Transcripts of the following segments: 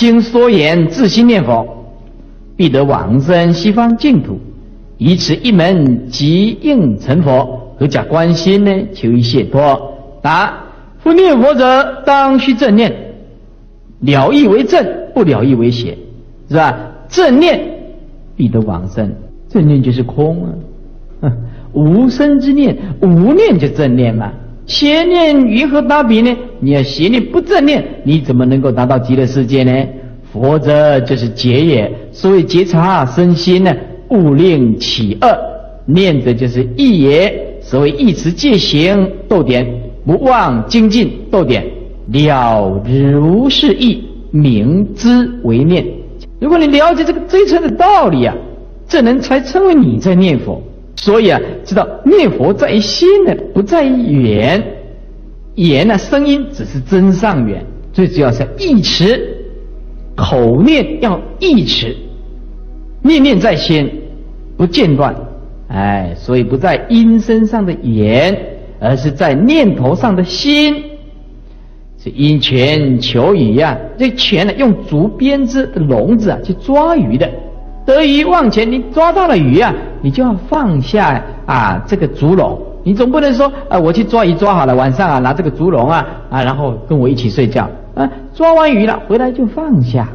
经说言自心念佛，必得往生西方净土。以此一门即应成佛，何假观心呢？求一解脱。答：夫念佛者，当须正念，了义为正，不了义为邪，是吧？正念必得往生，正念就是空啊。无生之念，无念就正念嘛。邪念于何达彼呢？你要邪念不正念，你怎么能够达到极乐世界呢？佛则就是觉也，所谓觉察身心呢，勿令起恶。念者就是意也，所谓意持戒行逗点，不忘精进逗点，了如是意，明知为念。如果你了解这个这一层的道理啊，这人才称为你在念佛。所以啊，知道念佛在于心呢，不在于言，言呢声音只是增上缘，最主要是意持，口念要意持，念念在心，不间断，哎，所以不在音声上的言，而是在念头上的心，是因权求鱼呀、这权呢用竹编织的笼子啊去抓鱼的。得鱼忘前，你抓到了鱼啊，你就要放下啊这个竹笼。你总不能说啊，我去抓鱼抓好了，晚上啊拿这个竹笼啊啊，然后跟我一起睡觉啊。抓完鱼了回来就放下。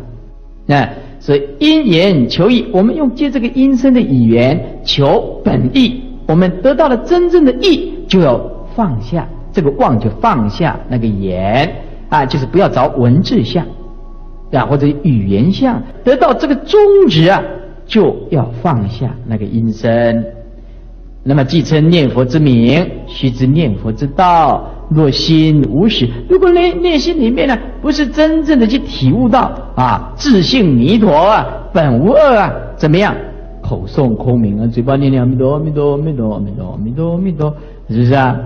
啊，所以因言求义，我们用借这个音声的语言求本意，我们得到了真正的义，就要放下这个妄，就放下那个言啊，就是不要找文字相啊或者语言相，得到这个宗旨啊。就要放下那个音声，那么既称念佛之名，须知念佛之道。若心无始，如果内内心里面呢，不是真正的去体悟到啊，自性弥陀啊，本无二啊，怎么样？口诵空名啊，嘴巴念念阿弥陀，阿弥陀，阿弥陀，阿弥陀，阿弥陀，阿弥陀，是不是啊？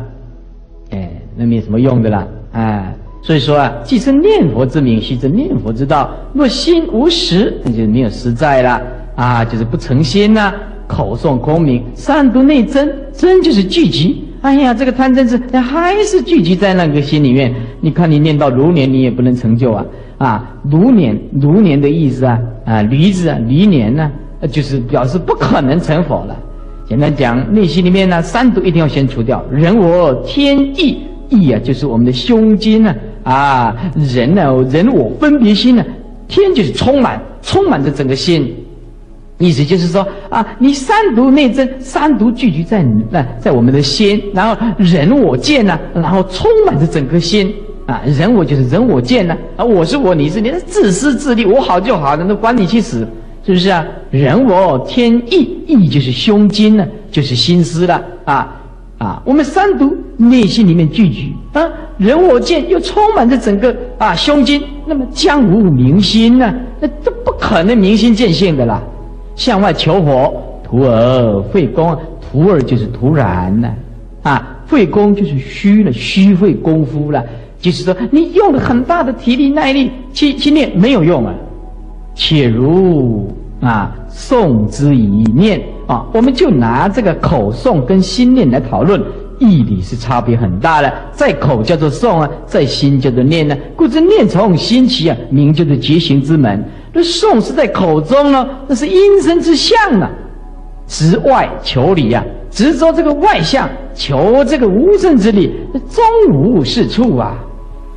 哎，那没什么用的啦，哎，所以说啊，既称念佛之名，须知念佛之道。若心无实，那就没有实在了。啊，就是不诚心呐、啊，口诵空名，三毒内增，增就是聚集。哎呀，这个贪嗔痴还是聚集在那个心里面。你看，你念到如年，你也不能成就啊。啊，如年，如年的意思啊，啊，驴子啊，驴年呢，就是表示不可能成佛了。简单讲，内心里面呢，三毒一定要先除掉。人我天地，意啊，就是我们的胸襟呢。啊，人呢，人我分别心呢，天就是充满，充满着整个心。意思就是说啊，你三毒内增，三毒聚集在你那，在我们的心，然后人我见呢，然后充满着整个心啊，人我就是人我见呢，啊，我是我，你是你，自私自利，我好就好了，那管你去死，是不是啊？人我天意，意就是胸襟呢，就是心思了啊啊，我们三毒内心里面聚集啊，人我见又充满着整个啊胸襟，那么将无明心呢？那这不可能明心见性的啦。向外求佛，徒儿费功，徒儿就是徒然呢，啊，费功就是虚了，虚费功夫了，就是说你用了很大的体力耐力去去念没有用啊，且如啊诵之以念啊，我们就拿这个口诵跟心念来讨论，义理是差别很大的，在口叫做诵啊，在心叫做念呢，故知念从心起啊，名就是觉行之门。这诵是在口中呢，那是音声之相呢，执外求里呀，执着这个外相，求这个无生之理，终无是处啊！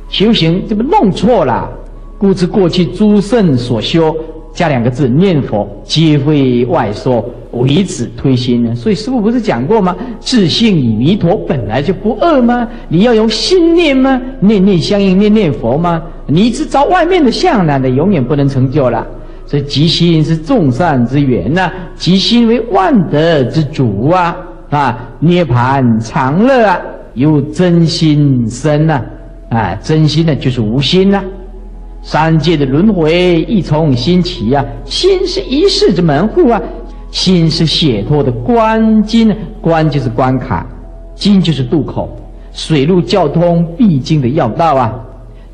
修行这不弄错了，故知过去诸圣所修，加两个字念佛，皆非外说，唯此推心呢。所以师父不是讲过吗？自性与弥陀本来就不二吗？你要用心念吗？念念相应，念念佛吗？你只找外面的相，那的永远不能成就了。所以，即心是众善之源呐、啊，即心为万德之主啊！啊，涅槃常乐啊，由真心生呐！啊，真心呢就是无心呐、三界的轮回亦从心起啊，心是一世之门户啊，心是解脱的关金，关就是关卡，金就是渡口，水陆交通必经的要道啊。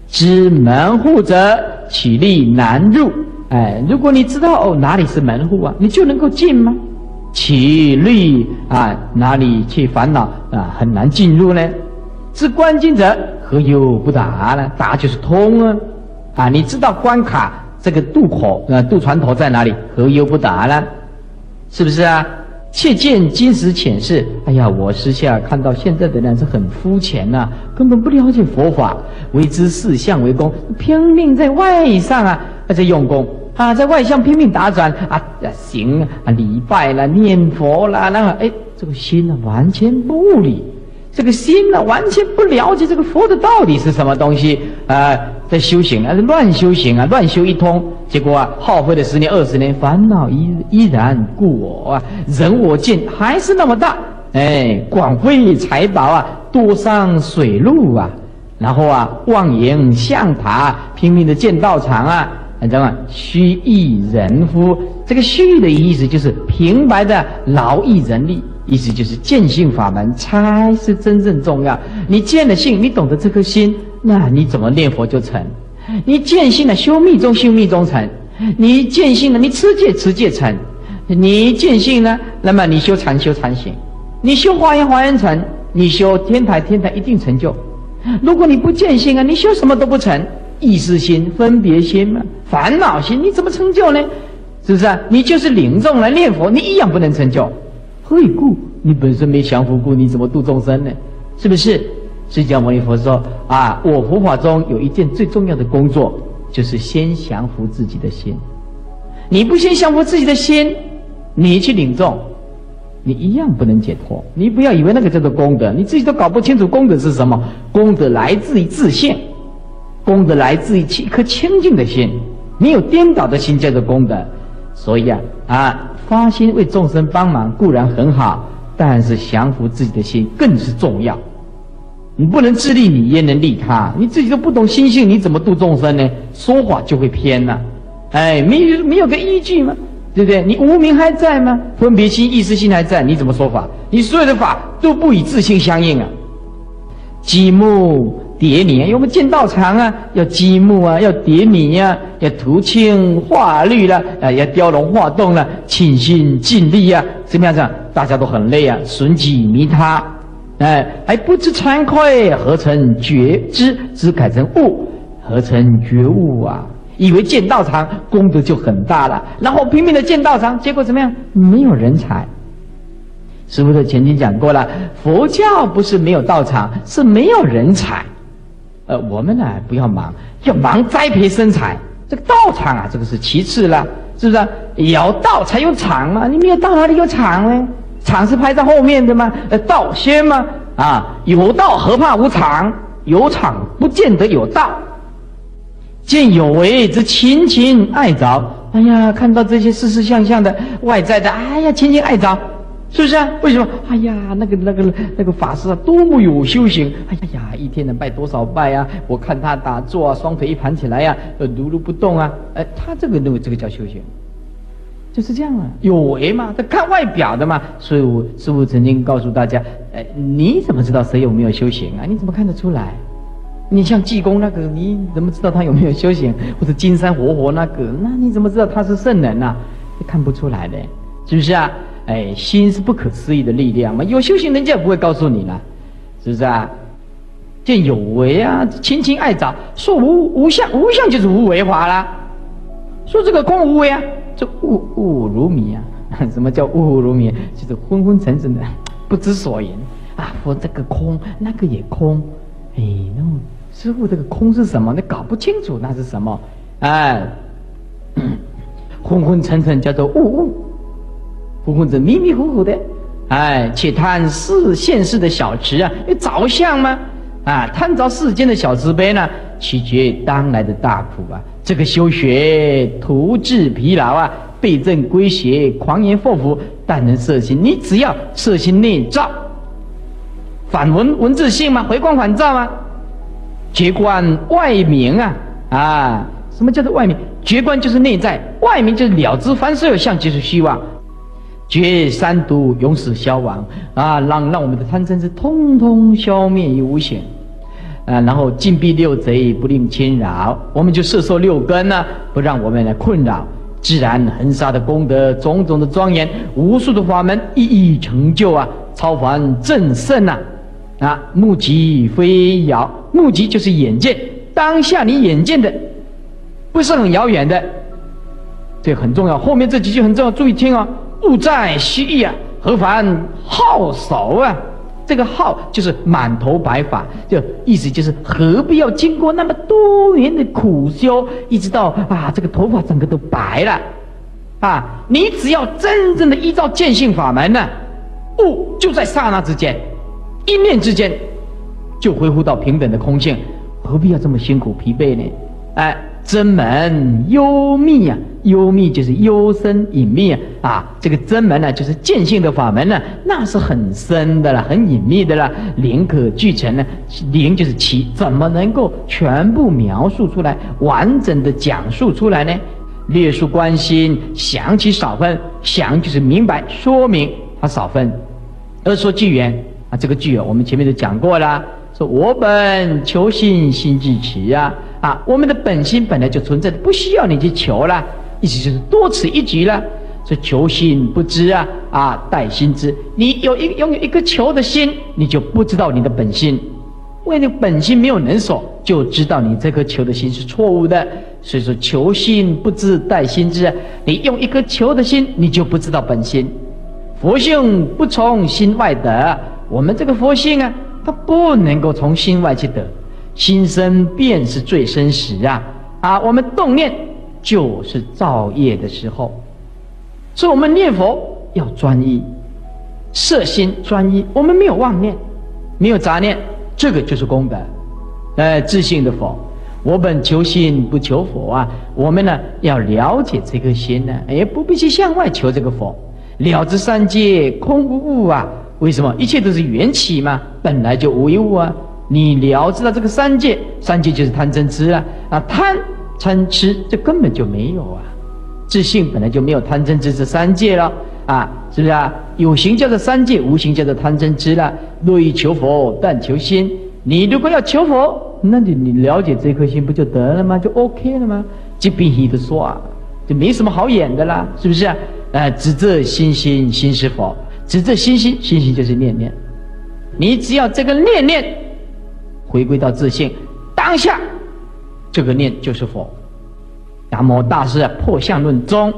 知门户者，其力难入？哎，如果你知道哦哪里是门户啊，你就能够进吗？其力啊，哪里去烦恼啊，很难进入呢？知关津者，何忧不达呢？达就是通啊！啊，你知道关卡这个渡口呃渡船头在哪里？何忧不达呢？是不是啊？切见今时浅视，哎呀，我私下看到现在的人是很肤浅呐，根本不了解佛法，为之四相为功，拼命在外上啊，在用功啊，在外向拼命打转啊，行啊，礼拜了，念佛了，那个哎，这个心呢完全不理。这个心呢，完全不了解这个佛的到底是什么东西啊，在修行啊，乱修行啊，乱修一通，结果啊，耗费了十年二十年，烦恼依依然故我啊，人我见还是那么大，哎，广费财宝啊，多上水路啊，然后啊，妄言象塔，拼命的建道场啊，你知道吗？虚益人夫，这个虚的意思就是平白的劳役人力。意思就是见性法门才是真正重要。你见了性，你懂得这颗心，那你怎么念佛就成？你见性了，修密宗修密宗成；你见性了，你持戒持戒成；你见性呢，那么你修禅修禅行；你修华严华严成；你修天台天台一定成就。如果你不见性啊，你修什么都不成。意识心、分别心，烦恼心，你怎么成就呢？是不是啊？你就是领众来念佛，你一样不能成就。何以故？你本身没降服故，你怎么度众生呢？是不是？释迦牟尼佛说啊，我佛法中有一件最重要的工作，就是先降服自己的心。你不先降服自己的心，你去领众，你一样不能解脱。你不要以为那个叫做功德，你自己都搞不清楚功德是什么。功德来自于自信，功德来自于一颗清净的心。你有颠倒的心叫做功德。所以啊啊。发心为众生帮忙固然很好，但是降服自己的心更是重要。你不能自利你，焉能利他？你自己都不懂心性，你怎么度众生呢？说法就会偏了。哎，没有没有个依据吗？对不对？你无明还在吗？分别心、意识心还在，你怎么说法？你所有的法都不与自性相应啊！积木。叠泥，因为我们建道场啊，要积木啊，要叠泥呀，要涂青画绿了，啊，要雕龙画栋了，尽心尽力啊，怎么样子？大家都很累啊，损己弥他，哎，还不知惭愧，何成觉知？知改成悟，何成觉悟啊？以为建道场功德就很大了，然后拼命的建道场，结果怎么样？没有人才。师父都曾经讲过了，佛教不是没有道场，是没有人才。呃，我们呢不要忙，要忙栽培生财。这个道场啊，这个是其次了，是不是？有道才有场嘛，你没有道哪里有场呢？场是排在后面的吗？呃，道先吗？啊，有道何怕无场？有场不见得有道。见有为之亲亲爱着，哎呀，看到这些事事相相的外在的，哎呀，亲亲爱着。是不是啊？为什么？哎呀，那个、那个、那个法师啊，多么有修行！哎呀，一天能拜多少拜啊？我看他打坐啊，双腿一盘起来呀、啊，呃，如如不动啊。哎，他这个认为这个叫修行，就是这样啊。有为嘛，他看外表的嘛。所以我师父曾经告诉大家，哎，你怎么知道谁有没有修行啊？你怎么看得出来？你像济公那个，你怎么知道他有没有修行？或者金山活佛那个，那你怎么知道他是圣人啊？看不出来的，是不是啊？哎，心是不可思议的力量嘛！有修行人家也不会告诉你了，是不是啊？见有为啊，亲亲爱着，说无无相，无相就是无为法啦。说这个空无为啊，这物物如迷啊！什么叫物物如迷？就是昏昏沉沉的，不知所言啊！说这个空，那个也空，哎，那么师傅这个空是什么？你搞不清楚那是什么？哎，昏昏沉沉叫做雾雾。糊糊子迷迷糊糊的，哎，且贪世现世的小池啊，有着相吗？啊，贪着世间的小慈悲呢，岂觉当来的大苦啊！这个修学徒治疲劳啊，背正归邪，狂言惑福，但能摄心。你只要摄心内照，反闻闻自性吗？回光返照吗？觉观外明啊啊！什么叫做外明？觉观就是内在，外明就是了知凡所有相即是虚妄。绝三毒永死消亡啊，让让我们的贪嗔痴通通消灭于无形啊，然后禁闭六贼不令侵扰，我们就摄受六根呢，不让我们来困扰，自然恒沙的功德，种种的庄严，无数的法门一一成就啊，超凡正圣呐啊，目极非遥，目极就是眼见，当下你眼见的，不是很遥远的。这很重要。后面这几句很重要，注意听、哦！物在蜥蜴啊，何烦好守啊？这个好就是满头白发，就意思就是何必要经过那么多年的苦修，一直到啊这个头发整个都白了啊！你只要真正的依照见性法门呢，悟就在刹那之间，一念之间，就恢复到平等的空性，何必要这么辛苦疲惫呢？哎。真门幽密啊，幽密就是幽深隐秘啊啊！这个真门呢，就是见性的法门呢，那是很深的了，很隐秘的了。灵可具成呢，灵就是其，怎么能够全部描述出来，完整的讲述出来呢？略述关心，详其少分。详就是明白说明，它少分。而说具缘啊，这个具啊，我们前面都讲过了，说我本求心心自持啊。啊，我们的本心本来就存在，不需要你去求了，意思就是多此一举了。这求心不知啊，啊，待心知。你有一拥有一个求的心，你就不知道你的本心，为你本心没有能所，就知道你这颗求的心是错误的。所以说，求心不知待心知，你用一颗求的心，你就不知道本心。佛性不从心外得，我们这个佛性啊，它不能够从心外去得。心生便是最深时啊！啊，我们动念就是造业的时候，所以我们念佛要专一，色心专一。我们没有妄念，没有杂念，这个就是功德。呃，自信的佛，我本求心不求佛啊！我们呢要了解这颗心呢，也不必去向外求这个佛。了知三界空无物啊！为什么？一切都是缘起嘛，本来就无一物啊！你了知道这个三界，三界就是贪嗔痴了啊！贪嗔痴这根本就没有啊！自信本来就没有贪嗔痴这三界了啊！是不是啊？有形叫做三界，无形叫做贪嗔痴了。若欲求佛，但求心。你如果要求佛，那你你了解这颗心不就得了吗？就 OK 了吗？即必须的说啊，就没什么好演的啦，是不是啊？呃，只这心心心是佛，只这心心心心就是念念。你只要这个念念。回归到自信，当下这个念就是佛。达摩大师啊，破相论中